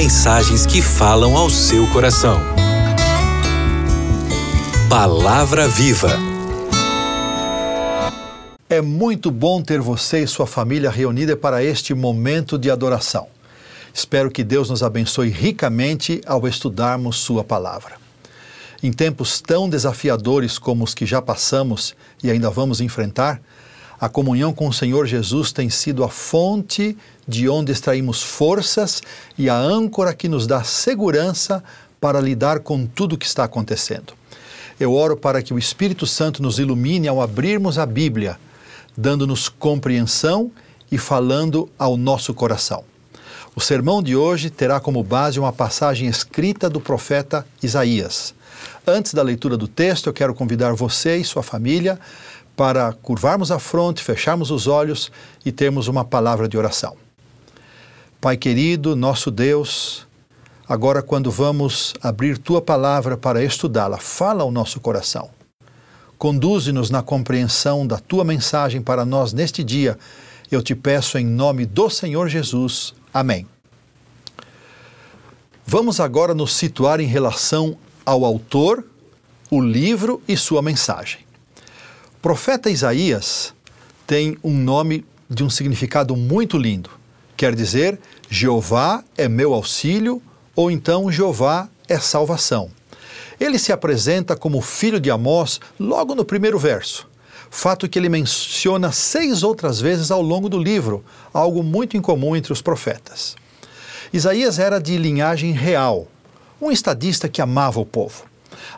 Mensagens que falam ao seu coração. Palavra Viva. É muito bom ter você e sua família reunida para este momento de adoração. Espero que Deus nos abençoe ricamente ao estudarmos Sua palavra. Em tempos tão desafiadores como os que já passamos e ainda vamos enfrentar, a comunhão com o Senhor Jesus tem sido a fonte de onde extraímos forças e a âncora que nos dá segurança para lidar com tudo o que está acontecendo. Eu oro para que o Espírito Santo nos ilumine ao abrirmos a Bíblia, dando-nos compreensão e falando ao nosso coração. O sermão de hoje terá como base uma passagem escrita do profeta Isaías. Antes da leitura do texto, eu quero convidar você e sua família para curvarmos a fronte, fecharmos os olhos e termos uma palavra de oração. Pai querido, nosso Deus, agora quando vamos abrir tua palavra para estudá-la, fala ao nosso coração. Conduze-nos na compreensão da tua mensagem para nós neste dia. Eu te peço em nome do Senhor Jesus. Amém. Vamos agora nos situar em relação ao autor, o livro e sua mensagem. O profeta Isaías tem um nome de um significado muito lindo. Quer dizer, Jeová é meu auxílio, ou então Jeová é salvação. Ele se apresenta como filho de Amós logo no primeiro verso, fato que ele menciona seis outras vezes ao longo do livro, algo muito incomum entre os profetas. Isaías era de linhagem real, um estadista que amava o povo.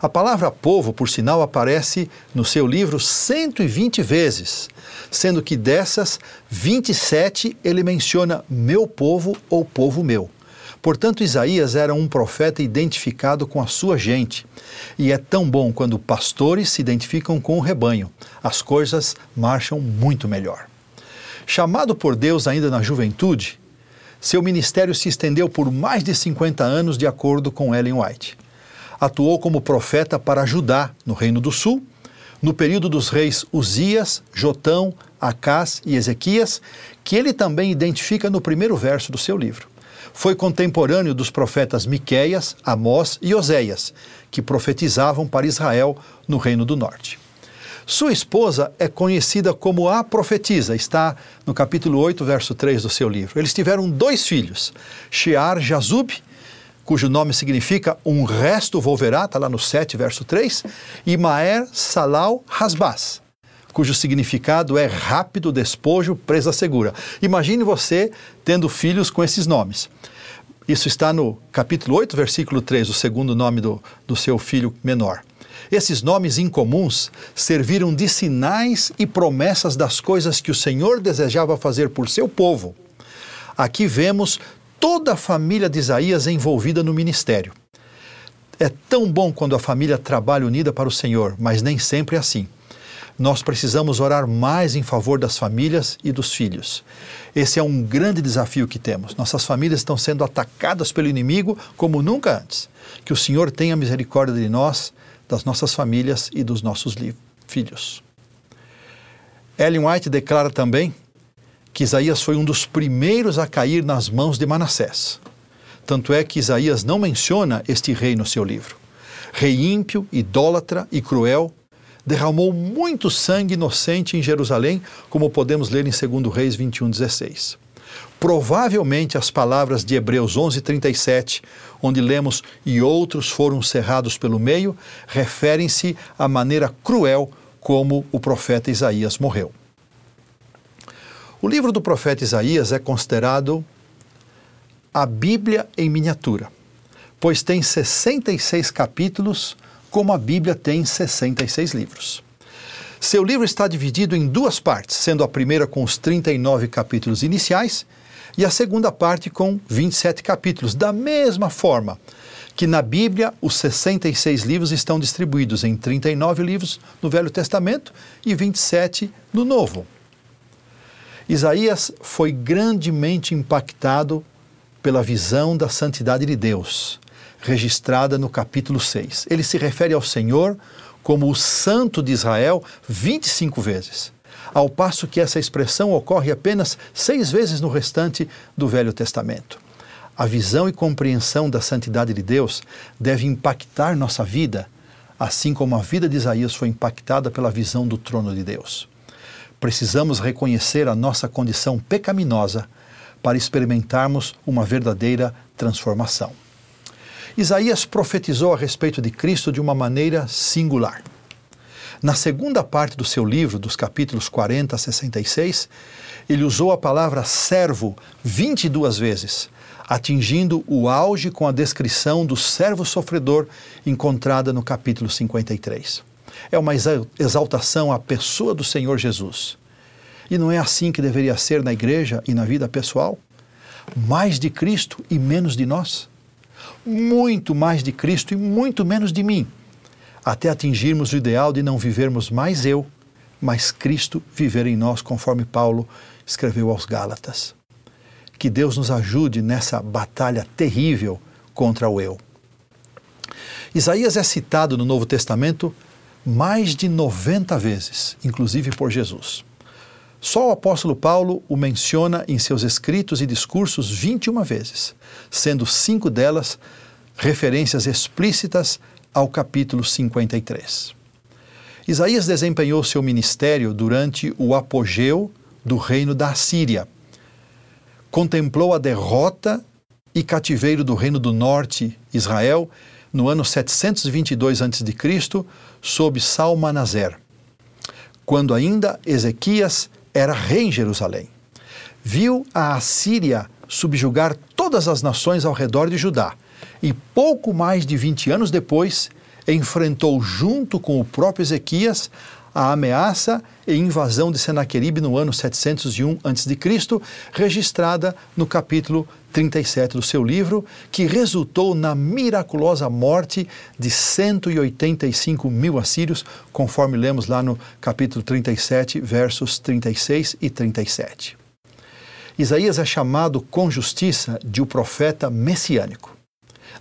A palavra povo, por sinal, aparece no seu livro 120 vezes, sendo que dessas, 27 ele menciona meu povo ou povo meu. Portanto, Isaías era um profeta identificado com a sua gente. E é tão bom quando pastores se identificam com o rebanho. As coisas marcham muito melhor. Chamado por Deus ainda na juventude, seu ministério se estendeu por mais de 50 anos, de acordo com Ellen White atuou como profeta para Judá, no Reino do Sul, no período dos reis Uzias, Jotão, Acás e Ezequias, que ele também identifica no primeiro verso do seu livro. Foi contemporâneo dos profetas Miqueias, Amós e Oséias, que profetizavam para Israel no Reino do Norte. Sua esposa é conhecida como a profetisa, está no capítulo 8, verso 3 do seu livro. Eles tiveram dois filhos, Shear Jazub cujo nome significa um resto volverá, está lá no 7, verso 3, e Maer Salal Hasbaz, cujo significado é rápido despojo, presa segura. Imagine você tendo filhos com esses nomes. Isso está no capítulo 8, versículo 3, o segundo nome do, do seu filho menor. Esses nomes incomuns serviram de sinais e promessas das coisas que o Senhor desejava fazer por seu povo. Aqui vemos toda a família de Isaías envolvida no ministério. É tão bom quando a família trabalha unida para o Senhor, mas nem sempre é assim. Nós precisamos orar mais em favor das famílias e dos filhos. Esse é um grande desafio que temos. Nossas famílias estão sendo atacadas pelo inimigo como nunca antes. Que o Senhor tenha misericórdia de nós, das nossas famílias e dos nossos filhos. Ellen White declara também que Isaías foi um dos primeiros a cair nas mãos de Manassés. Tanto é que Isaías não menciona este rei no seu livro. Rei ímpio, idólatra e cruel, derramou muito sangue inocente em Jerusalém, como podemos ler em 2 Reis 21:16. Provavelmente as palavras de Hebreus 11:37, onde lemos e outros foram cerrados pelo meio, referem-se à maneira cruel como o profeta Isaías morreu. O livro do profeta Isaías é considerado a Bíblia em miniatura, pois tem 66 capítulos, como a Bíblia tem 66 livros. Seu livro está dividido em duas partes, sendo a primeira com os 39 capítulos iniciais e a segunda parte com 27 capítulos, da mesma forma que na Bíblia os 66 livros estão distribuídos em 39 livros no Velho Testamento e 27 no Novo. Isaías foi grandemente impactado pela visão da santidade de Deus, registrada no capítulo 6. Ele se refere ao Senhor como o Santo de Israel 25 vezes, ao passo que essa expressão ocorre apenas seis vezes no restante do Velho Testamento. A visão e compreensão da santidade de Deus deve impactar nossa vida, assim como a vida de Isaías foi impactada pela visão do trono de Deus. Precisamos reconhecer a nossa condição pecaminosa para experimentarmos uma verdadeira transformação. Isaías profetizou a respeito de Cristo de uma maneira singular. Na segunda parte do seu livro, dos capítulos 40 a 66, ele usou a palavra servo 22 vezes, atingindo o auge com a descrição do servo sofredor encontrada no capítulo 53. É uma exaltação à pessoa do Senhor Jesus. E não é assim que deveria ser na igreja e na vida pessoal? Mais de Cristo e menos de nós? Muito mais de Cristo e muito menos de mim até atingirmos o ideal de não vivermos mais eu, mas Cristo viver em nós, conforme Paulo escreveu aos Gálatas. Que Deus nos ajude nessa batalha terrível contra o eu. Isaías é citado no Novo Testamento mais de 90 vezes, inclusive por Jesus. Só o apóstolo Paulo o menciona em seus escritos e discursos 21 vezes, sendo cinco delas referências explícitas ao capítulo 53. Isaías desempenhou seu ministério durante o apogeu do reino da Assíria. Contemplou a derrota e cativeiro do reino do norte, Israel, no ano 722 a.C., sob Salmanaser, quando ainda Ezequias era rei em Jerusalém. Viu a Assíria subjugar todas as nações ao redor de Judá e pouco mais de 20 anos depois, enfrentou junto com o próprio Ezequias a ameaça e invasão de Senaqueribe no ano 701 a.C., registrada no capítulo 37 do seu livro, que resultou na miraculosa morte de 185 mil assírios, conforme lemos lá no capítulo 37, versos 36 e 37. Isaías é chamado com justiça de o profeta messiânico.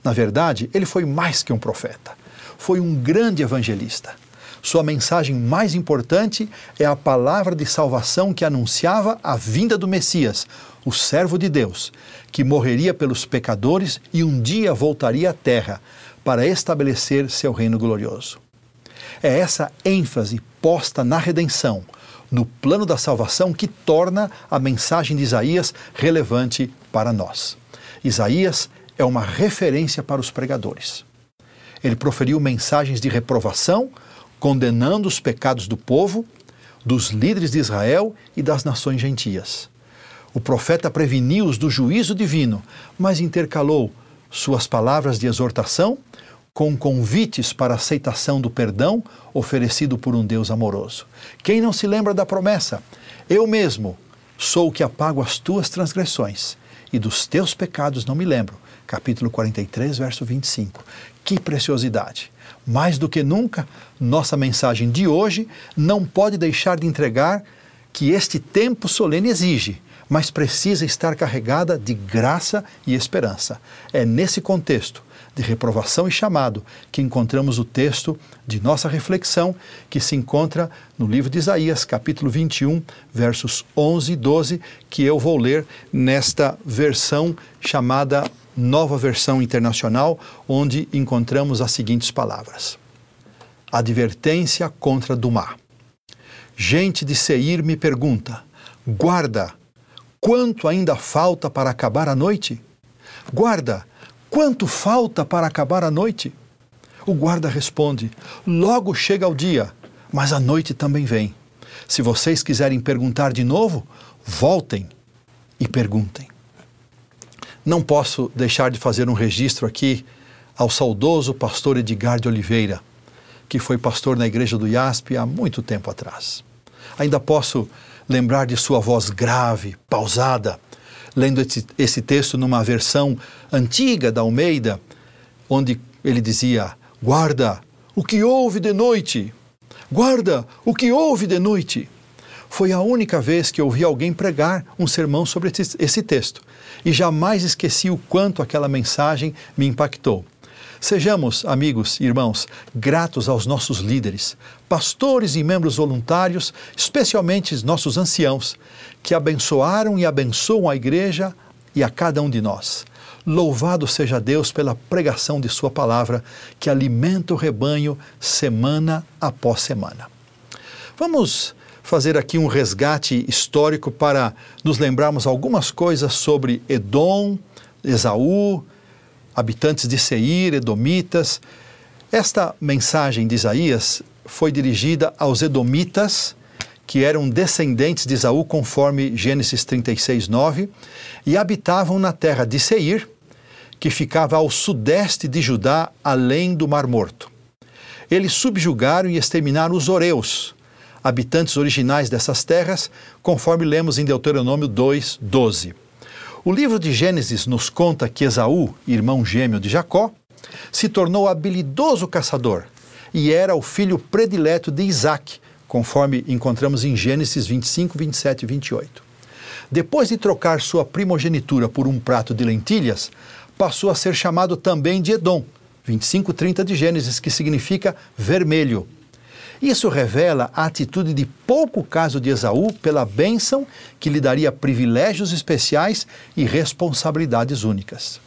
Na verdade, ele foi mais que um profeta. Foi um grande evangelista. Sua mensagem mais importante é a palavra de salvação que anunciava a vinda do Messias, o servo de Deus, que morreria pelos pecadores e um dia voltaria à terra para estabelecer seu reino glorioso. É essa ênfase posta na redenção, no plano da salvação, que torna a mensagem de Isaías relevante para nós. Isaías é uma referência para os pregadores. Ele proferiu mensagens de reprovação, condenando os pecados do povo, dos líderes de Israel e das nações gentias. O profeta preveniu-os do juízo divino, mas intercalou suas palavras de exortação com convites para aceitação do perdão oferecido por um Deus amoroso. Quem não se lembra da promessa? Eu mesmo sou o que apago as tuas transgressões e dos teus pecados não me lembro capítulo 43, verso 25. Que preciosidade! Mais do que nunca, nossa mensagem de hoje não pode deixar de entregar que este tempo solene exige, mas precisa estar carregada de graça e esperança. É nesse contexto de reprovação e chamado que encontramos o texto de nossa reflexão, que se encontra no livro de Isaías, capítulo 21, versos 11 e 12, que eu vou ler nesta versão chamada Nova Versão Internacional, onde encontramos as seguintes palavras: Advertência contra Dumá. Gente de Seir me pergunta: Guarda, quanto ainda falta para acabar a noite? Guarda, quanto falta para acabar a noite? O guarda responde: Logo chega o dia, mas a noite também vem. Se vocês quiserem perguntar de novo, voltem e perguntem. Não posso deixar de fazer um registro aqui ao saudoso pastor Edgar de Oliveira, que foi pastor na igreja do IASP há muito tempo atrás. Ainda posso lembrar de sua voz grave, pausada, lendo esse, esse texto numa versão antiga da Almeida, onde ele dizia: Guarda o que houve de noite, guarda o que houve de noite. Foi a única vez que ouvi alguém pregar um sermão sobre esse, texto e jamais esqueci o quanto aquela mensagem me impactou. Sejamos, amigos e irmãos, gratos aos nossos líderes, pastores e membros voluntários, especialmente os nossos anciãos, que abençoaram e abençoam a igreja e a cada um de nós. Louvado seja Deus pela pregação de Sua palavra, que alimenta o rebanho semana após semana. Vamos fazer aqui um resgate histórico para nos lembrarmos algumas coisas sobre Edom, Esaú, habitantes de Seir, Edomitas. Esta mensagem de Isaías foi dirigida aos Edomitas, que eram descendentes de Esaú, conforme Gênesis 36, 9, e habitavam na terra de Seir, que ficava ao sudeste de Judá, além do Mar Morto. Eles subjugaram e exterminaram os Oreus, habitantes originais dessas terras, conforme lemos em Deuteronômio 2, 12. O livro de Gênesis nos conta que Esaú, irmão gêmeo de Jacó, se tornou habilidoso caçador e era o filho predileto de Isaac, conforme encontramos em Gênesis 25, 27 e 28. Depois de trocar sua primogenitura por um prato de lentilhas, passou a ser chamado também de Edom, 25, 30 de Gênesis, que significa vermelho. Isso revela a atitude de pouco caso de Esaú pela bênção que lhe daria privilégios especiais e responsabilidades únicas.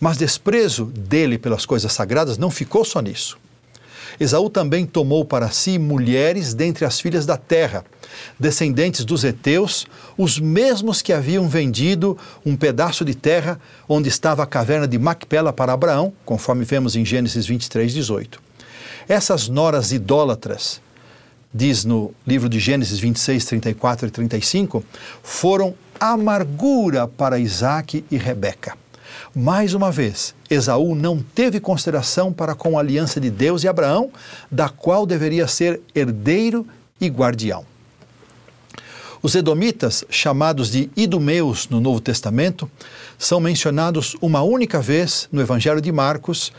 Mas desprezo dele pelas coisas sagradas não ficou só nisso. Esaú também tomou para si mulheres dentre as filhas da terra, descendentes dos heteus, os mesmos que haviam vendido um pedaço de terra onde estava a caverna de Macpela para Abraão, conforme vemos em Gênesis 23, 18. Essas noras idólatras, diz no livro de Gênesis 26, 34 e 35, foram amargura para Isaac e Rebeca. Mais uma vez, Esaú não teve consideração para com a aliança de Deus e Abraão, da qual deveria ser herdeiro e guardião. Os edomitas, chamados de idumeus no Novo Testamento, são mencionados uma única vez no Evangelho de Marcos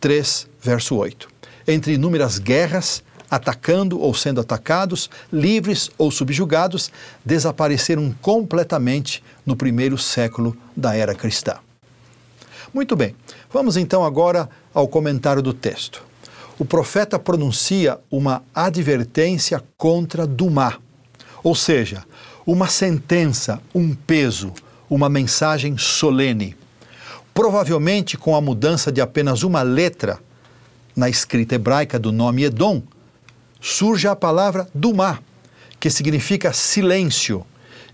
3, verso 8 entre inúmeras guerras, atacando ou sendo atacados, livres ou subjugados, desapareceram completamente no primeiro século da era cristã. Muito bem, vamos então agora ao comentário do texto. O profeta pronuncia uma advertência contra Dumá, ou seja, uma sentença, um peso, uma mensagem solene. Provavelmente com a mudança de apenas uma letra na escrita hebraica do nome Edom, surge a palavra Dumá, que significa silêncio,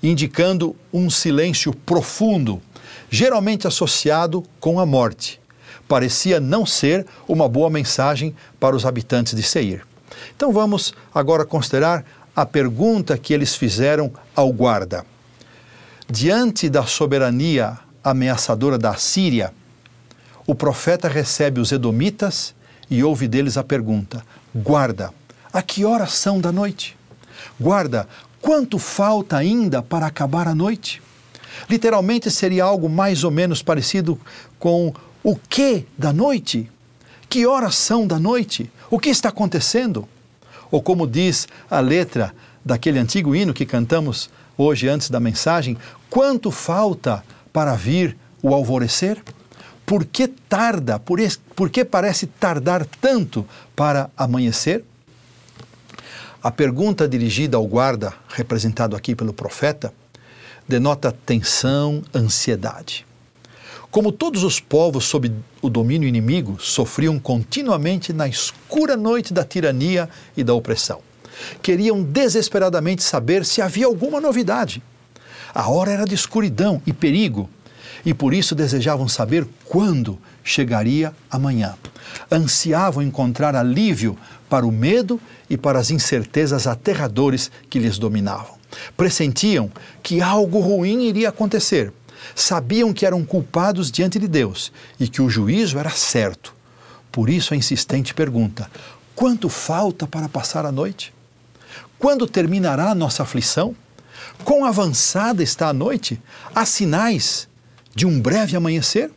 indicando um silêncio profundo, geralmente associado com a morte. Parecia não ser uma boa mensagem para os habitantes de Seir. Então vamos agora considerar a pergunta que eles fizeram ao guarda. Diante da soberania ameaçadora da Síria, o profeta recebe os edomitas e ouve deles a pergunta: Guarda, a que horas são da noite? Guarda, quanto falta ainda para acabar a noite? Literalmente seria algo mais ou menos parecido com o que da noite? Que horas são da noite? O que está acontecendo? Ou como diz a letra daquele antigo hino que cantamos hoje antes da mensagem, quanto falta para vir o alvorecer? Por que tarda? Por, por que parece tardar tanto para amanhecer? A pergunta dirigida ao guarda, representado aqui pelo profeta, denota tensão, ansiedade. Como todos os povos sob o domínio inimigo sofriam continuamente na escura noite da tirania e da opressão, queriam desesperadamente saber se havia alguma novidade. A hora era de escuridão e perigo, e por isso desejavam saber quando chegaria amanhã. Ansiavam encontrar alívio para o medo e para as incertezas aterradores que lhes dominavam. Pressentiam que algo ruim iria acontecer. Sabiam que eram culpados diante de Deus e que o juízo era certo. Por isso a insistente pergunta: quanto falta para passar a noite? Quando terminará a nossa aflição? Quão avançada está a noite? Há sinais de um breve amanhecer?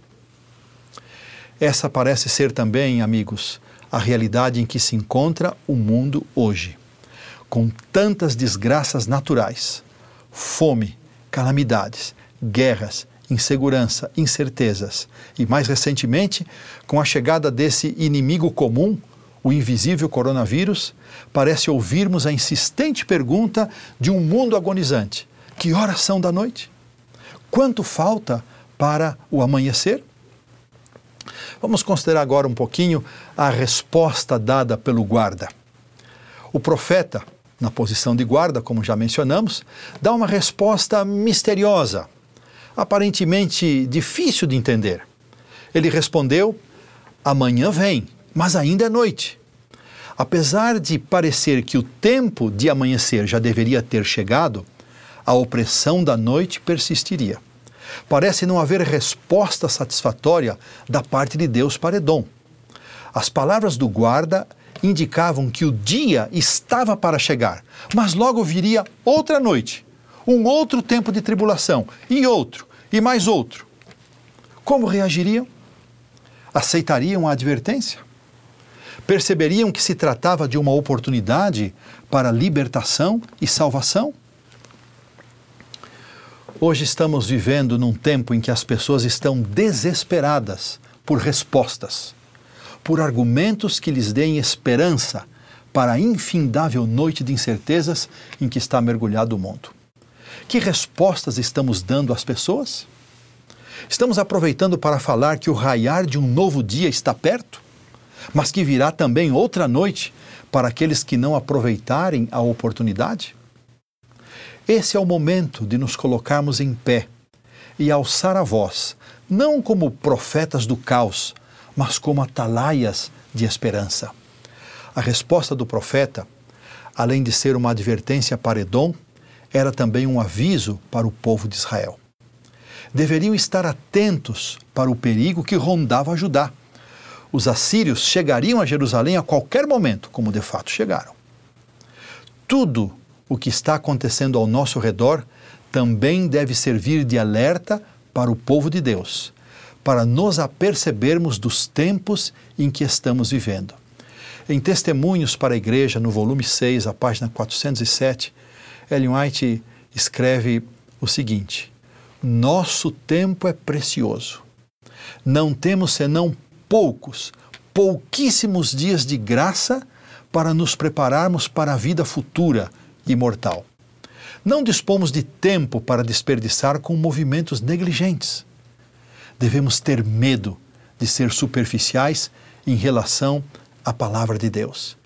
Essa parece ser também, amigos, a realidade em que se encontra o mundo hoje, com tantas desgraças naturais, fome, calamidades, guerras, insegurança, incertezas e, mais recentemente, com a chegada desse inimigo comum, o invisível coronavírus, parece ouvirmos a insistente pergunta de um mundo agonizante: que horas são da noite? Quanto falta para o amanhecer? Vamos considerar agora um pouquinho a resposta dada pelo guarda. O profeta, na posição de guarda, como já mencionamos, dá uma resposta misteriosa, aparentemente difícil de entender. Ele respondeu: Amanhã vem, mas ainda é noite. Apesar de parecer que o tempo de amanhecer já deveria ter chegado, a opressão da noite persistiria. Parece não haver resposta satisfatória da parte de Deus para Edom. As palavras do guarda indicavam que o dia estava para chegar, mas logo viria outra noite, um outro tempo de tribulação, e outro, e mais outro. Como reagiriam? Aceitariam a advertência? Perceberiam que se tratava de uma oportunidade para libertação e salvação? Hoje estamos vivendo num tempo em que as pessoas estão desesperadas por respostas, por argumentos que lhes deem esperança para a infindável noite de incertezas em que está mergulhado o mundo. Que respostas estamos dando às pessoas? Estamos aproveitando para falar que o raiar de um novo dia está perto, mas que virá também outra noite para aqueles que não aproveitarem a oportunidade? Esse é o momento de nos colocarmos em pé e alçar a voz, não como profetas do caos, mas como atalaias de esperança. A resposta do profeta, além de ser uma advertência para Edom, era também um aviso para o povo de Israel. Deveriam estar atentos para o perigo que rondava Judá. Os assírios chegariam a Jerusalém a qualquer momento, como de fato chegaram. Tudo o que está acontecendo ao nosso redor também deve servir de alerta para o povo de Deus, para nos apercebermos dos tempos em que estamos vivendo. Em Testemunhos para a Igreja, no volume 6, a página 407, Ellen White escreve o seguinte: Nosso tempo é precioso. Não temos senão poucos, pouquíssimos dias de graça para nos prepararmos para a vida futura imortal. Não dispomos de tempo para desperdiçar com movimentos negligentes. Devemos ter medo de ser superficiais em relação à palavra de Deus.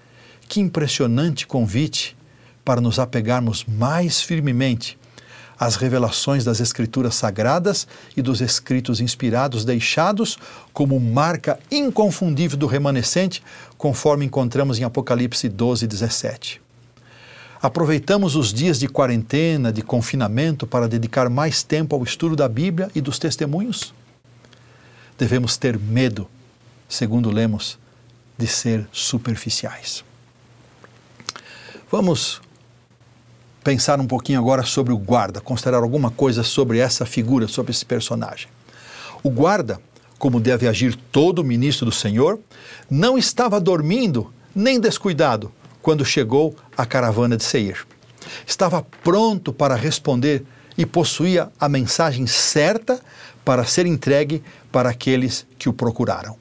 Que impressionante convite para nos apegarmos mais firmemente às revelações das Escrituras Sagradas e dos escritos inspirados deixados como marca inconfundível do remanescente, conforme encontramos em Apocalipse 12, 17. Aproveitamos os dias de quarentena, de confinamento, para dedicar mais tempo ao estudo da Bíblia e dos testemunhos? Devemos ter medo, segundo lemos, de ser superficiais. Vamos pensar um pouquinho agora sobre o guarda, considerar alguma coisa sobre essa figura, sobre esse personagem. O guarda, como deve agir todo ministro do Senhor, não estava dormindo nem descuidado quando chegou a caravana de Seir. Estava pronto para responder e possuía a mensagem certa para ser entregue para aqueles que o procuraram.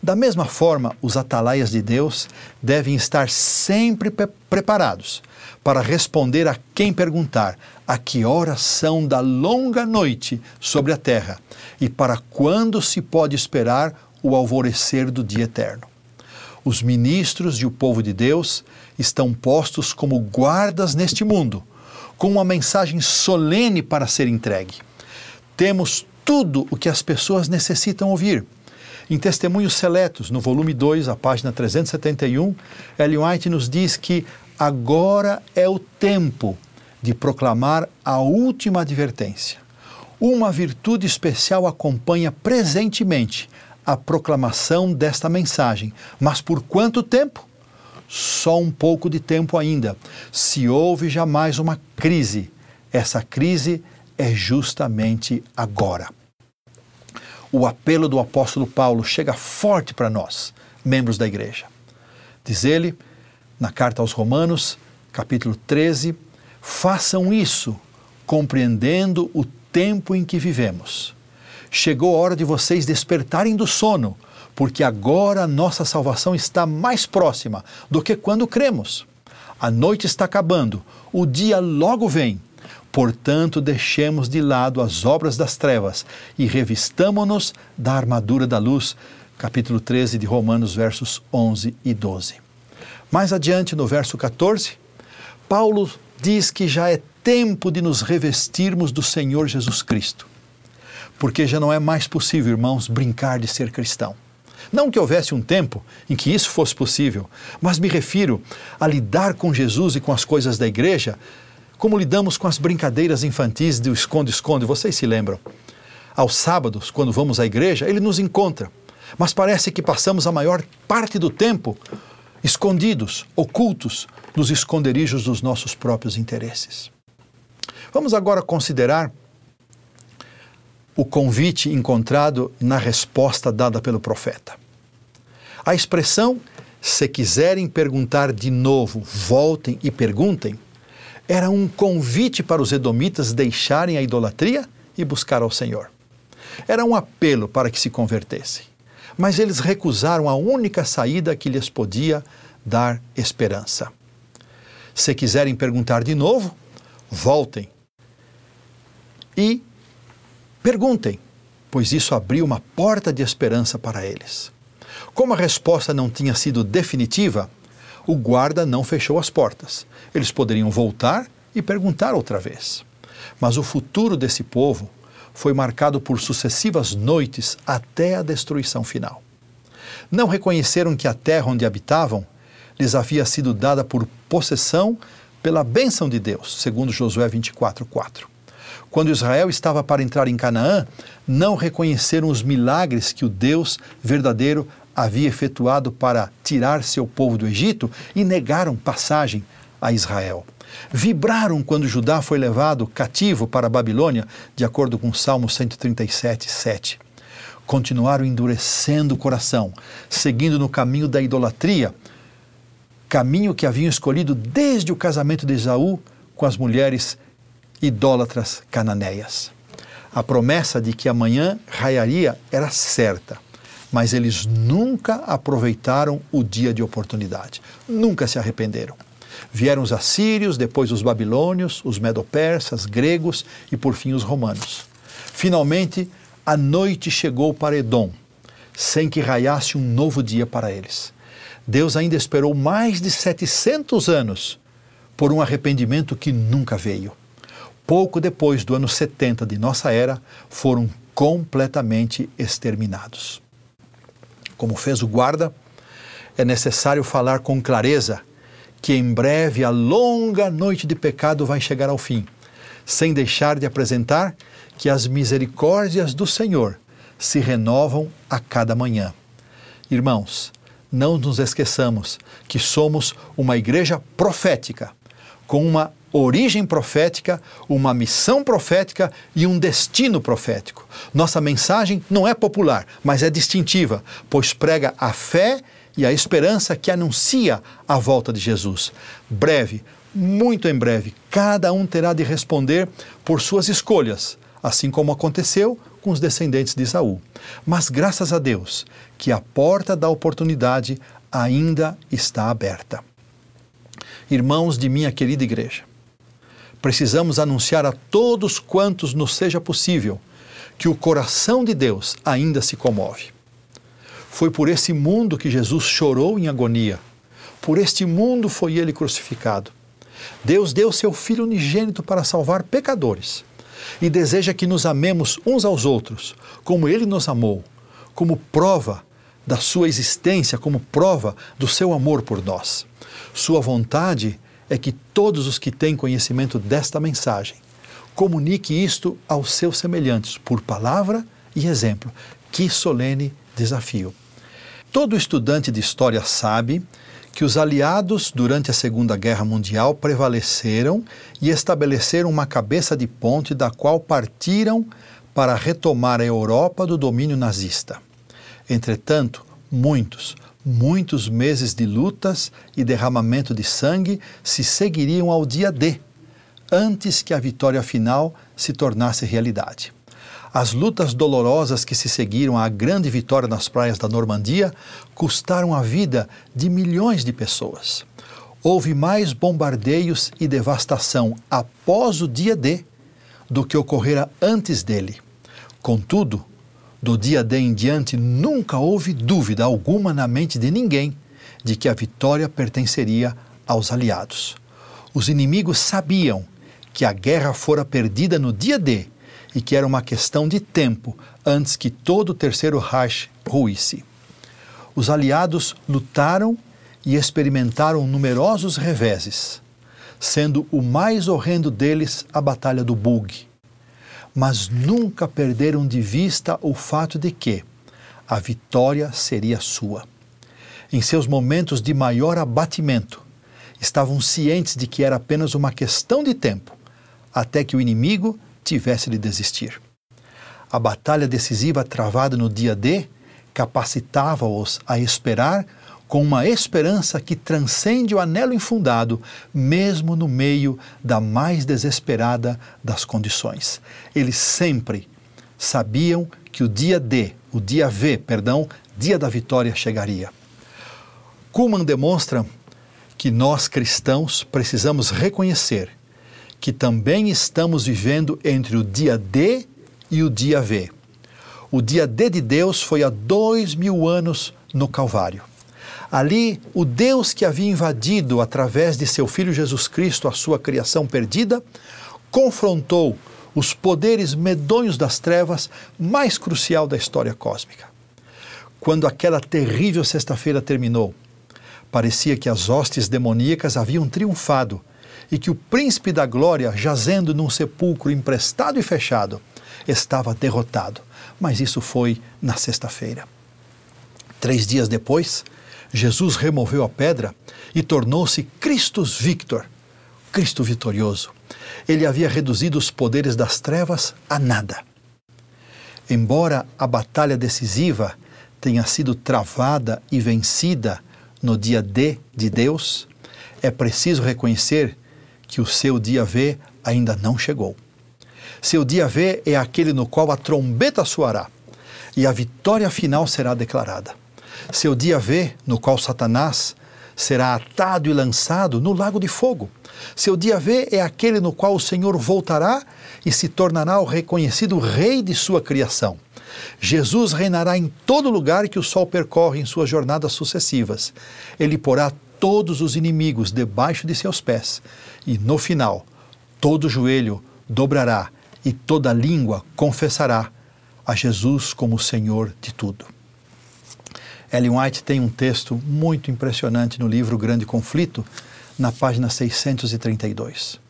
Da mesma forma, os atalaias de Deus devem estar sempre pre preparados para responder a quem perguntar a que horas são da longa noite sobre a terra e para quando se pode esperar o alvorecer do dia eterno. Os ministros e o povo de Deus estão postos como guardas neste mundo, com uma mensagem solene para ser entregue. Temos tudo o que as pessoas necessitam ouvir. Em Testemunhos Seletos, no volume 2, a página 371, Ellen White nos diz que agora é o tempo de proclamar a última advertência. Uma virtude especial acompanha presentemente a proclamação desta mensagem. Mas por quanto tempo? Só um pouco de tempo ainda. Se houve jamais uma crise, essa crise é justamente agora. O apelo do apóstolo Paulo chega forte para nós, membros da igreja. Diz ele, na carta aos Romanos, capítulo 13: façam isso, compreendendo o tempo em que vivemos chegou a hora de vocês despertarem do sono, porque agora a nossa salvação está mais próxima do que quando cremos. A noite está acabando, o dia logo vem. Portanto, deixemos de lado as obras das trevas e revistamo-nos da armadura da luz. Capítulo 13 de Romanos, versos 11 e 12. Mais adiante, no verso 14, Paulo diz que já é tempo de nos revestirmos do Senhor Jesus Cristo. Porque já não é mais possível, irmãos, brincar de ser cristão. Não que houvesse um tempo em que isso fosse possível, mas me refiro a lidar com Jesus e com as coisas da igreja como lidamos com as brincadeiras infantis do esconde-esconde, vocês se lembram? Aos sábados, quando vamos à igreja, ele nos encontra, mas parece que passamos a maior parte do tempo escondidos, ocultos, nos esconderijos dos nossos próprios interesses. Vamos agora considerar o convite encontrado na resposta dada pelo profeta. A expressão, se quiserem perguntar de novo, voltem e perguntem, era um convite para os edomitas deixarem a idolatria e buscar ao Senhor. Era um apelo para que se convertessem. Mas eles recusaram a única saída que lhes podia dar esperança. Se quiserem perguntar de novo, voltem e perguntem, pois isso abriu uma porta de esperança para eles. Como a resposta não tinha sido definitiva, o guarda não fechou as portas. Eles poderiam voltar e perguntar outra vez. Mas o futuro desse povo foi marcado por sucessivas noites até a destruição final. Não reconheceram que a terra onde habitavam lhes havia sido dada por possessão pela bênção de Deus, segundo Josué 24:4. Quando Israel estava para entrar em Canaã, não reconheceram os milagres que o Deus verdadeiro havia efetuado para tirar seu povo do Egito e negaram passagem a Israel. Vibraram quando Judá foi levado cativo para a Babilônia, de acordo com Salmo 137, 7. Continuaram endurecendo o coração, seguindo no caminho da idolatria, caminho que haviam escolhido desde o casamento de Esaú com as mulheres idólatras cananeias. A promessa de que amanhã raiaria era certa mas eles nunca aproveitaram o dia de oportunidade, nunca se arrependeram. Vieram os assírios, depois os babilônios, os medopersas, gregos e por fim os romanos. Finalmente, a noite chegou para Edom, sem que raiasse um novo dia para eles. Deus ainda esperou mais de 700 anos por um arrependimento que nunca veio. Pouco depois do ano 70 de nossa era, foram completamente exterminados como fez o guarda, é necessário falar com clareza que em breve a longa noite de pecado vai chegar ao fim, sem deixar de apresentar que as misericórdias do Senhor se renovam a cada manhã. Irmãos, não nos esqueçamos que somos uma igreja profética, com uma origem profética, uma missão profética e um destino profético. Nossa mensagem não é popular, mas é distintiva, pois prega a fé e a esperança que anuncia a volta de Jesus. Breve, muito em breve, cada um terá de responder por suas escolhas, assim como aconteceu com os descendentes de Isaú. Mas graças a Deus que a porta da oportunidade ainda está aberta. Irmãos de minha querida igreja, precisamos anunciar a todos quantos nos seja possível que o coração de Deus ainda se comove. Foi por esse mundo que Jesus chorou em agonia. Por este mundo foi ele crucificado. Deus deu seu Filho unigênito para salvar pecadores e deseja que nos amemos uns aos outros, como ele nos amou, como prova da sua existência, como prova do seu amor por nós. Sua vontade é que todos os que têm conhecimento desta mensagem comunique isto aos seus semelhantes por palavra e exemplo. Que solene desafio! Todo estudante de história sabe que os aliados durante a Segunda Guerra Mundial prevaleceram e estabeleceram uma cabeça de ponte da qual partiram para retomar a Europa do domínio nazista. Entretanto, muitos, muitos meses de lutas e derramamento de sangue se seguiriam ao dia D, antes que a vitória final se tornasse realidade. As lutas dolorosas que se seguiram à grande vitória nas praias da Normandia custaram a vida de milhões de pessoas. houve mais bombardeios e devastação após o dia D do que ocorrera antes dele. Contudo, do dia D em diante, nunca houve dúvida alguma na mente de ninguém de que a vitória pertenceria aos aliados. Os inimigos sabiam que a guerra fora perdida no dia D e que era uma questão de tempo antes que todo o terceiro Reich ruísse. Os aliados lutaram e experimentaram numerosos reveses, sendo o mais horrendo deles a Batalha do Bug. Mas nunca perderam de vista o fato de que a vitória seria sua. Em seus momentos de maior abatimento, estavam cientes de que era apenas uma questão de tempo até que o inimigo tivesse de desistir. A batalha decisiva travada no dia D capacitava-os a esperar com uma esperança que transcende o anelo infundado, mesmo no meio da mais desesperada das condições. Eles sempre sabiam que o dia D, o dia V, perdão, dia da vitória chegaria. Kuhlman demonstra que nós cristãos precisamos reconhecer que também estamos vivendo entre o dia D e o dia V. O dia D de Deus foi há dois mil anos no Calvário. Ali, o Deus que havia invadido através de seu Filho Jesus Cristo a sua criação perdida, confrontou os poderes medonhos das trevas mais crucial da história cósmica. Quando aquela terrível sexta-feira terminou, parecia que as hostes demoníacas haviam triunfado e que o príncipe da glória, jazendo num sepulcro emprestado e fechado, estava derrotado. Mas isso foi na sexta-feira. Três dias depois, Jesus removeu a pedra e tornou-se Christus Victor, Cristo vitorioso. Ele havia reduzido os poderes das trevas a nada. Embora a batalha decisiva tenha sido travada e vencida no dia D de Deus, é preciso reconhecer que o seu dia V ainda não chegou. Seu dia V é aquele no qual a trombeta soará e a vitória final será declarada. Seu dia V, no qual Satanás será atado e lançado no lago de fogo. Seu dia V é aquele no qual o Senhor voltará e se tornará o reconhecido Rei de sua criação. Jesus reinará em todo lugar que o sol percorre em suas jornadas sucessivas. Ele porá todos os inimigos debaixo de seus pés, e no final, todo joelho dobrará e toda língua confessará a Jesus como Senhor de tudo. Ellen White tem um texto muito impressionante no livro Grande Conflito, na página 632.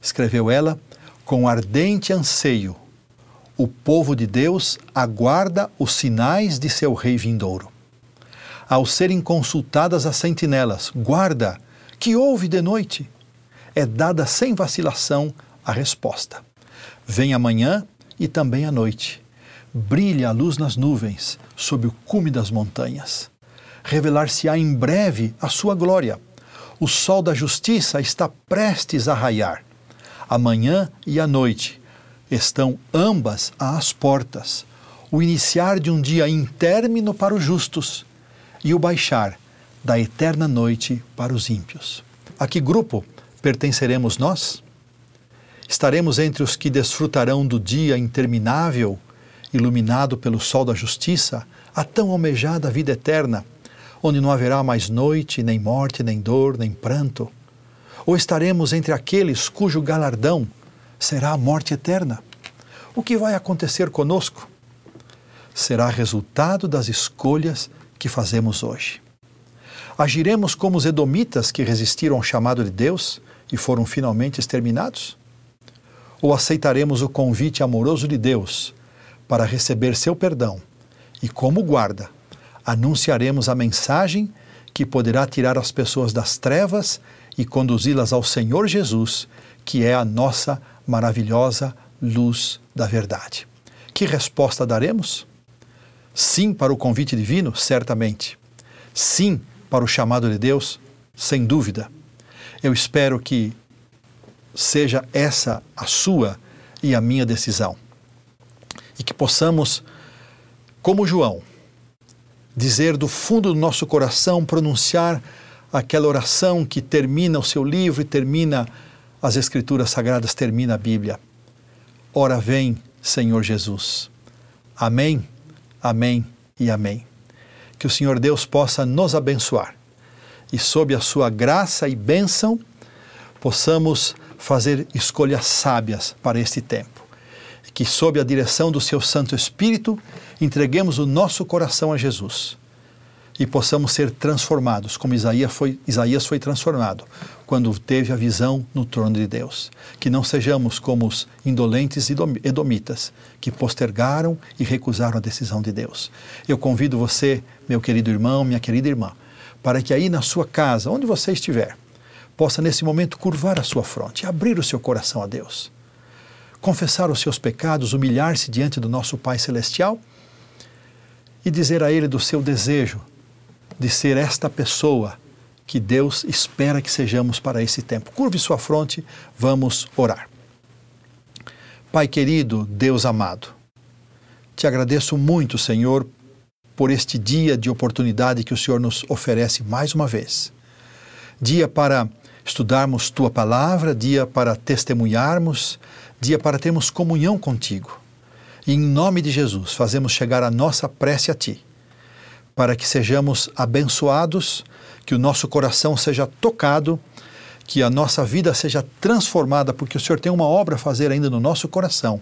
Escreveu ela: Com ardente anseio, o povo de Deus aguarda os sinais de seu rei vindouro ao serem consultadas as sentinelas: Guarda, que houve de noite? É dada sem vacilação a resposta: Vem amanhã e também à noite. Brilha a luz nas nuvens, sob o cume das montanhas. Revelar-se-á em breve a sua glória. O sol da justiça está prestes a raiar. Amanhã e a noite estão ambas às portas. O iniciar de um dia intérmino para os justos e o baixar da eterna noite para os ímpios. A que grupo pertenceremos nós? Estaremos entre os que desfrutarão do dia interminável, iluminado pelo sol da justiça, a tão almejada vida eterna, onde não haverá mais noite, nem morte, nem dor, nem pranto? Ou estaremos entre aqueles cujo galardão será a morte eterna? O que vai acontecer conosco? Será resultado das escolhas que fazemos hoje. Agiremos como os edomitas que resistiram ao chamado de Deus e foram finalmente exterminados? Ou aceitaremos o convite amoroso de Deus para receber seu perdão e, como guarda, anunciaremos a mensagem que poderá tirar as pessoas das trevas e conduzi-las ao Senhor Jesus, que é a nossa maravilhosa luz da verdade. Que resposta daremos? Sim para o convite divino? Certamente. Sim para o chamado de Deus? Sem dúvida. Eu espero que seja essa a sua e a minha decisão. Que possamos, como João, dizer do fundo do nosso coração, pronunciar aquela oração que termina o seu livro e termina as Escrituras Sagradas, termina a Bíblia. Ora vem, Senhor Jesus. Amém, amém e amém. Que o Senhor Deus possa nos abençoar e, sob a sua graça e bênção, possamos fazer escolhas sábias para este tempo. Que, sob a direção do seu Santo Espírito, entreguemos o nosso coração a Jesus e possamos ser transformados, como Isaías foi, Isaías foi transformado quando teve a visão no trono de Deus. Que não sejamos como os indolentes edomitas, que postergaram e recusaram a decisão de Deus. Eu convido você, meu querido irmão, minha querida irmã, para que aí na sua casa, onde você estiver, possa nesse momento curvar a sua fronte, abrir o seu coração a Deus, confessar os seus pecados, humilhar-se diante do nosso Pai Celestial e dizer a Ele do seu desejo de ser esta pessoa que Deus espera que sejamos para esse tempo. Curve sua fronte, vamos orar. Pai querido, Deus amado, te agradeço muito, Senhor, por este dia de oportunidade que o Senhor nos oferece mais uma vez. Dia para estudarmos tua palavra, dia para testemunharmos, dia para termos comunhão contigo. E em nome de Jesus, fazemos chegar a nossa prece a ti para que sejamos abençoados, que o nosso coração seja tocado, que a nossa vida seja transformada, porque o Senhor tem uma obra a fazer ainda no nosso coração.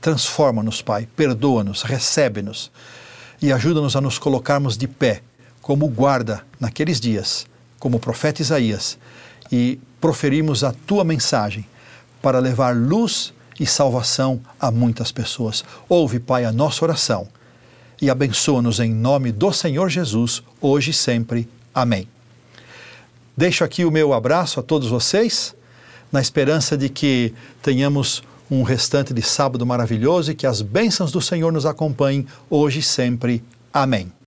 Transforma-nos, Pai, perdoa-nos, recebe-nos e ajuda-nos a nos colocarmos de pé, como guarda naqueles dias, como o profeta Isaías, e proferimos a tua mensagem para levar luz e salvação a muitas pessoas. Ouve, Pai, a nossa oração e abençoa-nos em nome do Senhor Jesus, hoje e sempre. Amém. Deixo aqui o meu abraço a todos vocês, na esperança de que tenhamos um restante de sábado maravilhoso e que as bênçãos do Senhor nos acompanhem hoje e sempre. Amém.